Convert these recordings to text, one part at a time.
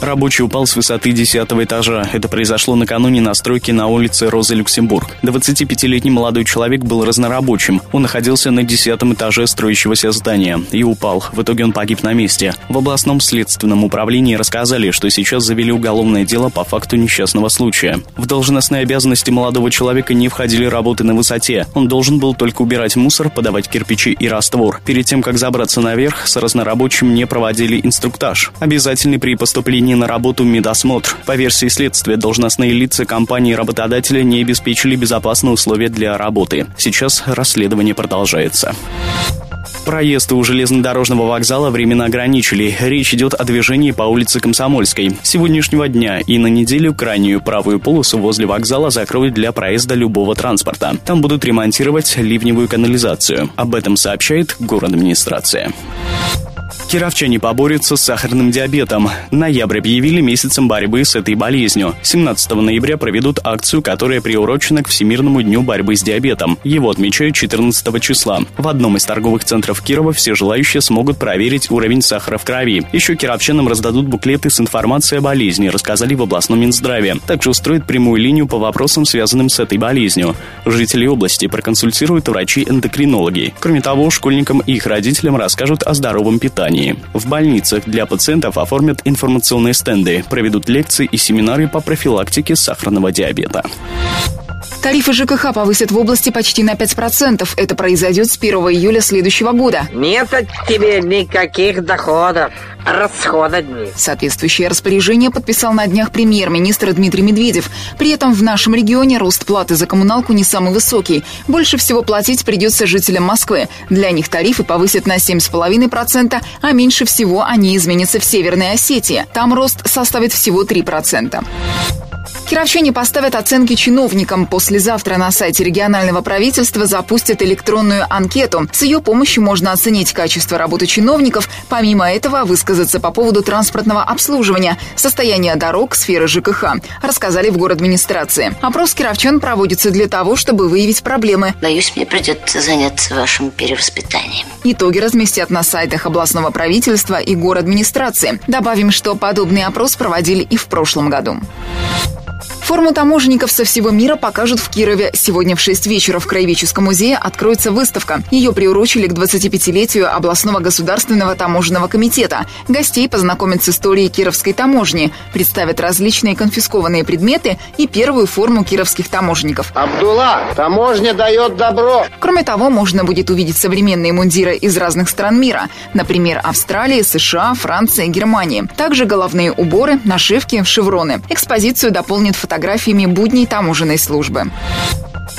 Рабочий упал с высоты 10 этажа. Это произошло накануне на стройке на улице Розы Люксембург. 25-летний молодой человек был разнорабочим. Он находился на 10 этаже строящегося здания и упал. В итоге он погиб на месте. В областном следственном управлении рассказали, что сейчас завели уголовное дело по факту несчастного случая. В должностные обязанности молодого человека не входили работы на высоте. Он должен был только убирать мусор, подавать кирпичи и раствор. Перед тем, как забраться наверх, с разнорабочим не проводили инструктаж. Обязательный при поступлении поступлении на работу медосмотр. По версии следствия, должностные лица компании работодателя не обеспечили безопасные условия для работы. Сейчас расследование продолжается. Проезд у железнодорожного вокзала временно ограничили. Речь идет о движении по улице Комсомольской. С сегодняшнего дня и на неделю крайнюю правую полосу возле вокзала закроют для проезда любого транспорта. Там будут ремонтировать ливневую канализацию. Об этом сообщает город администрация. Кировчане поборются с сахарным диабетом. Ноябрь объявили месяцем борьбы с этой болезнью. 17 ноября проведут акцию, которая приурочена к Всемирному дню борьбы с диабетом. Его отмечают 14 числа. В одном из торговых центров Кирова все желающие смогут проверить уровень сахара в крови. Еще кировчанам раздадут буклеты с информацией о болезни, рассказали в областном Минздраве. Также устроят прямую линию по вопросам, связанным с этой болезнью. Жителей области проконсультируют врачи-эндокринологи. Кроме того, школьникам и их родителям расскажут о здоровом питании питании. В больницах для пациентов оформят информационные стенды, проведут лекции и семинары по профилактике сахарного диабета. Тарифы ЖКХ повысят в области почти на 5%. Это произойдет с 1 июля следующего года. Нет от тебе никаких доходов. Расхода. Соответствующее распоряжение подписал на днях премьер-министр Дмитрий Медведев. При этом в нашем регионе рост платы за коммуналку не самый высокий. Больше всего платить придется жителям Москвы. Для них тарифы повысят на 7,5%, а меньше всего они изменятся в Северной Осетии. Там рост составит всего 3%. Кировчане поставят оценки чиновникам. Послезавтра на сайте регионального правительства запустят электронную анкету. С ее помощью можно оценить качество работы чиновников, помимо этого высказаться по поводу транспортного обслуживания, состояния дорог, сферы ЖКХ, рассказали в город администрации. Опрос кировчан проводится для того, чтобы выявить проблемы. Боюсь, мне придется заняться вашим перевоспитанием. Итоги разместят на сайтах областного правительства и город администрации. Добавим, что подобный опрос проводили и в прошлом году. Форму таможенников со всего мира покажут в Кирове. Сегодня в 6 вечера в Краеведческом музее откроется выставка. Ее приурочили к 25-летию областного государственного таможенного комитета. Гостей познакомят с историей кировской таможни, представят различные конфискованные предметы и первую форму кировских таможенников. Абдулла, таможня дает добро. Кроме того, можно будет увидеть современные мундиры из разных стран мира. Например, Австралии, США, Франции, Германии. Также головные уборы, нашивки, шевроны. Экспозицию дополнит фотографии фотографиями будней таможенной службы.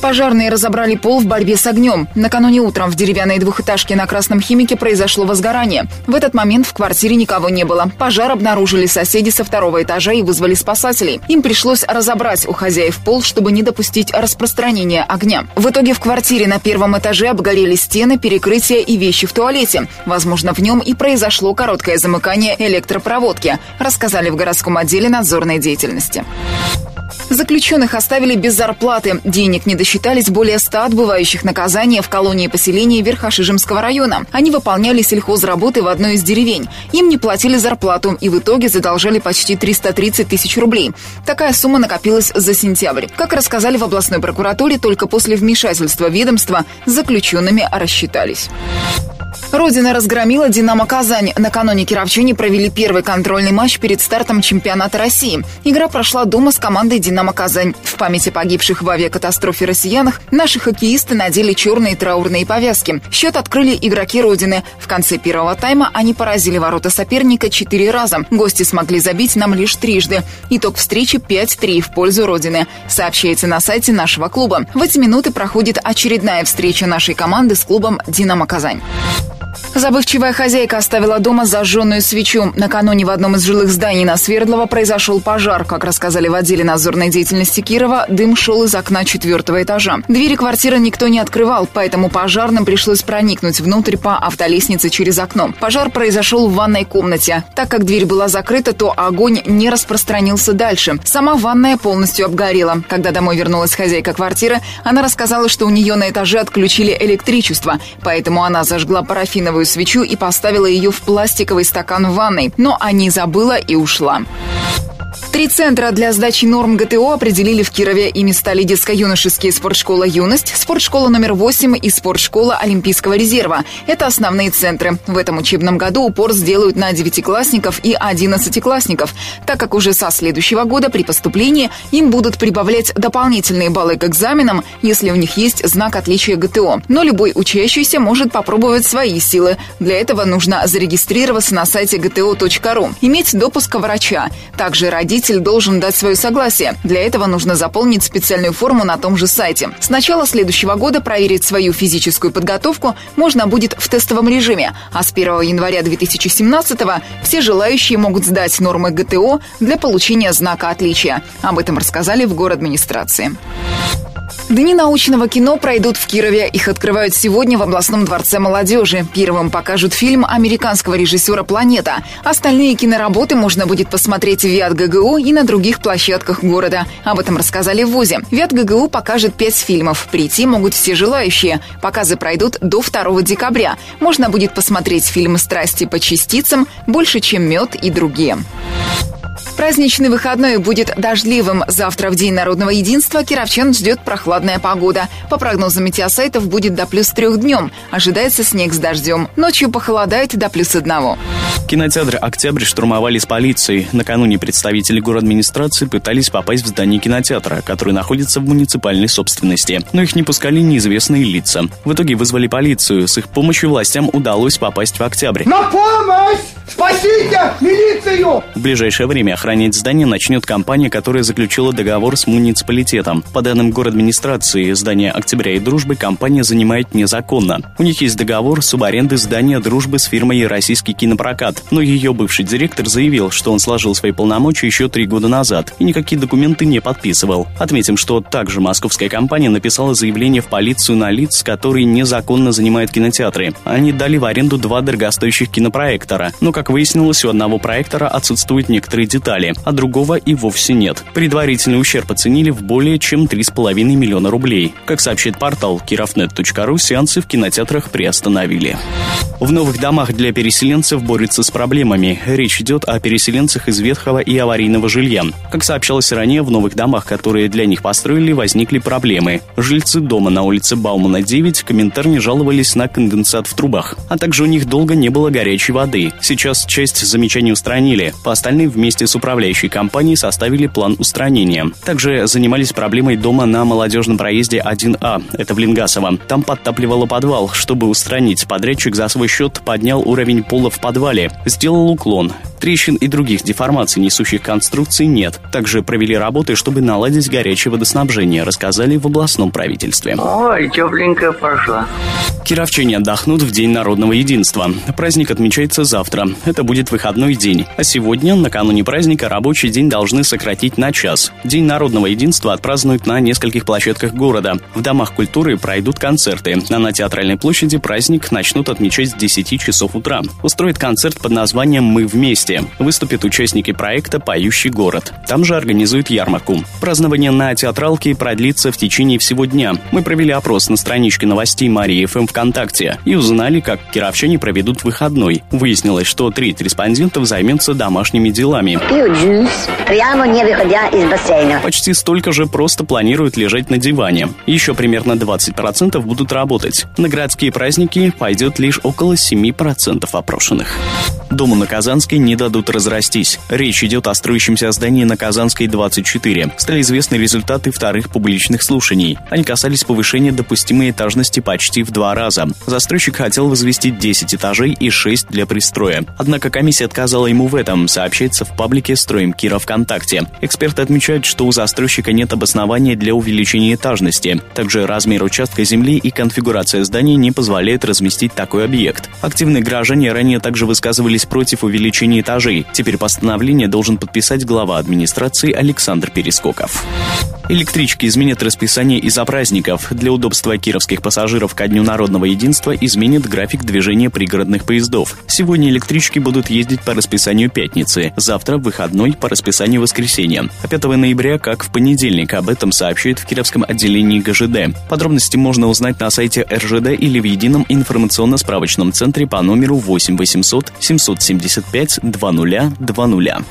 Пожарные разобрали пол в борьбе с огнем. Накануне утром в деревянной двухэтажке на Красном Химике произошло возгорание. В этот момент в квартире никого не было. Пожар обнаружили соседи со второго этажа и вызвали спасателей. Им пришлось разобрать у хозяев пол, чтобы не допустить распространения огня. В итоге в квартире на первом этаже обгорели стены, перекрытия и вещи в туалете. Возможно, в нем и произошло короткое замыкание электропроводки, рассказали в городском отделе надзорной деятельности. Заключенных оставили без зарплаты. Денег не досчитались более 100 отбывающих наказания в колонии поселения Верхошижемского района. Они выполняли сельхозработы в одной из деревень. Им не платили зарплату и в итоге задолжали почти 330 тысяч рублей. Такая сумма накопилась за сентябрь. Как рассказали в областной прокуратуре, только после вмешательства ведомства с заключенными рассчитались. Родина разгромила «Динамо Казань». Накануне кировчане провели первый контрольный матч перед стартом чемпионата России. Игра прошла дома с командой «Динамо Казань». В памяти погибших в авиакатастрофе россиянах наши хоккеисты надели черные траурные повязки. Счет открыли игроки Родины. В конце первого тайма они поразили ворота соперника четыре раза. Гости смогли забить нам лишь трижды. Итог встречи 5-3 в пользу Родины. Сообщается на сайте нашего клуба. В эти минуты проходит очередная встреча нашей команды с клубом «Динамо Казань». Забывчивая хозяйка оставила дома зажженную свечу. Накануне в одном из жилых зданий на Свердлова произошел пожар. Как рассказали в отделе надзорной деятельности Кирова, дым шел из окна четвертого этажа. Двери квартиры никто не открывал, поэтому пожарным пришлось проникнуть внутрь по автолестнице через окно. Пожар произошел в ванной комнате. Так как дверь была закрыта, то огонь не распространился дальше. Сама ванная полностью обгорела. Когда домой вернулась хозяйка квартиры, она рассказала, что у нее на этаже отключили электричество, поэтому она зажгла парафиновую новую свечу и поставила ее в пластиковый стакан в ванной, но о ней забыла и ушла. Три центра для сдачи норм ГТО определили в Кирове. Ими стали детско-юношеские спортшкола «Юность», спортшкола номер 8 и спортшкола Олимпийского резерва. Это основные центры. В этом учебном году упор сделают на девятиклассников и одиннадцатиклассников, так как уже со следующего года при поступлении им будут прибавлять дополнительные баллы к экзаменам, если у них есть знак отличия ГТО. Но любой учащийся может попробовать свои силы. Для этого нужно зарегистрироваться на сайте gto.ru, иметь допуск врача. Также Родитель должен дать свое согласие. Для этого нужно заполнить специальную форму на том же сайте. С начала следующего года проверить свою физическую подготовку можно будет в тестовом режиме, а с 1 января 2017 все желающие могут сдать нормы ГТО для получения знака отличия. Об этом рассказали в город администрации. Дни научного кино пройдут в Кирове. Их открывают сегодня в областном дворце молодежи. Первым покажут фильм американского режиссера «Планета». Остальные киноработы можно будет посмотреть в ВИАТ ГГУ и на других площадках города. Об этом рассказали в ВУЗе. ВИАТ ГГУ покажет пять фильмов. Прийти могут все желающие. Показы пройдут до 2 декабря. Можно будет посмотреть фильмы «Страсти по частицам», «Больше, чем мед» и другие. Праздничный выходной будет дождливым. Завтра в День народного единства кировчан ждет прохладная погода. По прогнозам метеосайтов будет до плюс трех днем. Ожидается снег с дождем. Ночью похолодает до плюс одного. Кинотеатр «Октябрь» штурмовали с полицией. Накануне представители администрации пытались попасть в здание кинотеатра, который находится в муниципальной собственности. Но их не пускали неизвестные лица. В итоге вызвали полицию. С их помощью властям удалось попасть в «Октябрь». На помощь! Спасите! Милицию! В ближайшее время охранять здание начнет компания, которая заключила договор с муниципалитетом. По данным администрации, здание «Октября и Дружбы» компания занимает незаконно. У них есть договор субаренды здания «Дружбы» с фирмой «Российский кинопрокат». Но ее бывший директор заявил, что он сложил свои полномочия еще три года назад и никакие документы не подписывал. Отметим, что также московская компания написала заявление в полицию на лиц, которые незаконно занимают кинотеатры. Они дали в аренду два дорогостоящих кинопроектора. Но, как выяснилось, у одного проектора отсутствуют некоторые детали, а другого и вовсе нет. Предварительный ущерб оценили в более чем 3,5 миллиона рублей. Как сообщает портал kirovnet.ru, сеансы в кинотеатрах приостановили. В новых домах для переселенцев борются с проблемами. Речь идет о переселенцах из ветхого и аварийного жилья. Как сообщалось ранее, в новых домах, которые для них построили, возникли проблемы. Жильцы дома на улице Баумана 9 комментарно жаловались на конденсат в трубах, а также у них долго не было горячей воды. Сейчас Сейчас часть замечаний устранили. По остальным вместе с управляющей компанией составили план устранения. Также занимались проблемой дома на молодежном проезде 1А. Это в Лингасово. Там подтапливало подвал. Чтобы устранить, подрядчик за свой счет поднял уровень пола в подвале. Сделал уклон. Трещин и других деформаций несущих конструкций нет. Также провели работы, чтобы наладить горячее водоснабжение, рассказали в областном правительстве. Ой, тепленько пошла. Кировчане отдохнут в День народного единства. Праздник отмечается завтра. Это будет выходной день. А сегодня, накануне праздника, рабочий день должны сократить на час. День народного единства отпразднуют на нескольких площадках города. В домах культуры пройдут концерты. А на театральной площади праздник начнут отмечать с 10 часов утра. Устроит концерт под названием «Мы вместе». Выступят участники проекта «Поющий город». Там же организуют ярмарку. Празднование на театралке продлится в течение всего дня. Мы провели опрос на страничке новостей Марии ФМ ВКонтакте и узнали, как кировчане проведут выходной. Выяснилось, что треть респондентов займется домашними делами. Пью джинс, прямо не выходя из бассейна. Почти столько же просто планируют лежать на диване. Еще примерно 20% будут работать. На городские праздники пойдет лишь около 7% опрошенных. Дому на Казанской не дадут разрастись. Речь идет о строящемся здании на Казанской 24. Стали известны результаты вторых публичных слушаний. Они касались повышения допустимой этажности почти в два раза. Застройщик хотел возвести 10 этажей и 6 для пристроя. Однако комиссия отказала ему в этом, сообщается в паблике «Строим Кира ВКонтакте». Эксперты отмечают, что у застройщика нет обоснования для увеличения этажности. Также размер участка земли и конфигурация здания не позволяют разместить такой объект. Активные граждане ранее также высказывались против увеличения этажей. Теперь постановление должен подписать глава администрации Александр Перескоков. Электрички изменят расписание из-за праздников. Для удобства кировских пассажиров ко Дню народного единства изменят график движения пригородных поездов. Сегодня электрички будут ездить по расписанию пятницы, завтра выходной по расписанию воскресенья. А 5 ноября, как в понедельник, об этом сообщают в Кировском отделении ГЖД. Подробности можно узнать на сайте РЖД или в едином информационно-справочном центре по номеру 8 800 775 2020.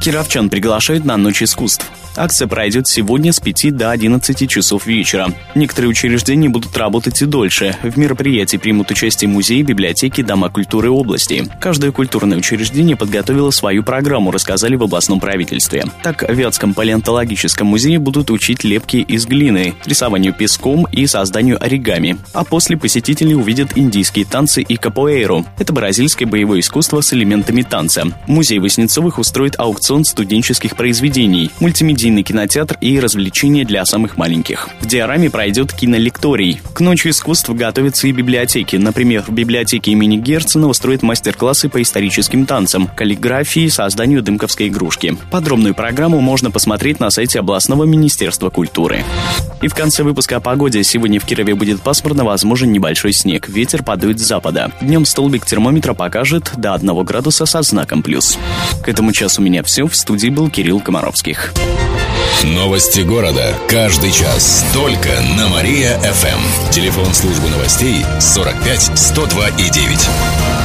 Кировчан приглашают на Ночь искусств. Акция пройдет сегодня с 5 до 11 часов вечера. Некоторые учреждения будут работать и дольше. В мероприятии примут участие музеи, библиотеки, дома культуры области. Каждое культурное учреждение подготовило свою программу, рассказали в областном правительстве. Так, в Вятском палеонтологическом музее будут учить лепки из глины, рисованию песком и созданию оригами. А после посетители увидят индийские танцы и капоэйру. Это бразильское боевое искусство с элементами танца. Музей Воснецовых устроит аукцион студенческих произведений, мультимедийные комедийный кинотеатр и развлечения для самых маленьких. В диораме пройдет кинолекторий. К ночи искусств готовятся и библиотеки. Например, в библиотеке имени Герцена устроят мастер-классы по историческим танцам, каллиграфии созданию дымковской игрушки. Подробную программу можно посмотреть на сайте областного министерства культуры. И в конце выпуска о погоде. Сегодня в Кирове будет пасмурно, возможен небольшой снег. Ветер подует с запада. Днем столбик термометра покажет до 1 градуса со знаком плюс. К этому часу у меня все. В студии был Кирилл Комаровских. Новости города. Каждый час. Только на Мария-ФМ. Телефон службы новостей 45 102 и 9.